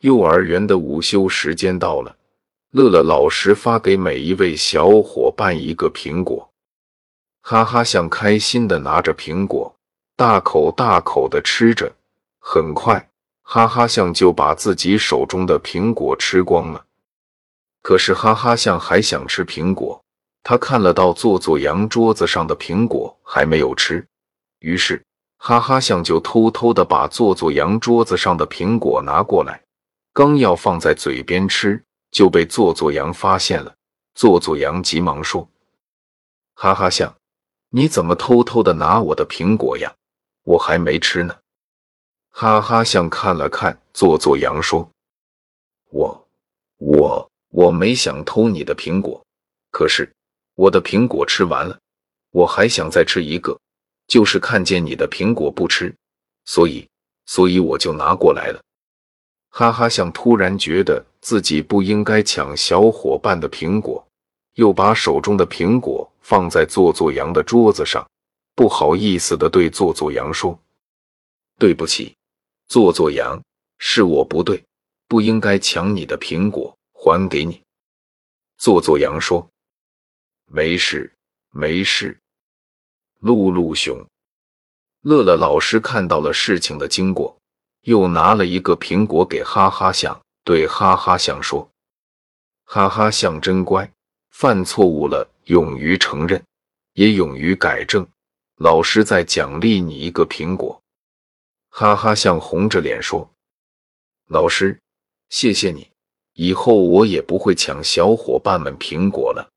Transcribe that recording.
幼儿园的午休时间到了，乐乐老师发给每一位小伙伴一个苹果。哈哈象开心的拿着苹果，大口大口的吃着。很快，哈哈象就把自己手中的苹果吃光了。可是，哈哈象还想吃苹果。他看了到做做羊桌子上的苹果还没有吃，于是哈哈象就偷偷的把做做羊桌子上的苹果拿过来。刚要放在嘴边吃，就被做做羊发现了。做做羊急忙说：“哈哈象，你怎么偷偷的拿我的苹果呀？我还没吃呢。”哈哈象看了看做做羊说：“我我我没想偷你的苹果，可是我的苹果吃完了，我还想再吃一个，就是看见你的苹果不吃，所以所以我就拿过来了。”哈哈象突然觉得自己不应该抢小伙伴的苹果，又把手中的苹果放在做做羊的桌子上，不好意思的对做做羊说：“对不起，做做羊，是我不对，不应该抢你的苹果，还给你。”做做羊说：“没事，没事。”露露熊、乐乐老师看到了事情的经过。又拿了一个苹果给哈哈象，对哈哈象说：“哈哈象真乖，犯错误了勇于承认，也勇于改正。老师再奖励你一个苹果。”哈哈象红着脸说：“老师，谢谢你，以后我也不会抢小伙伴们苹果了。”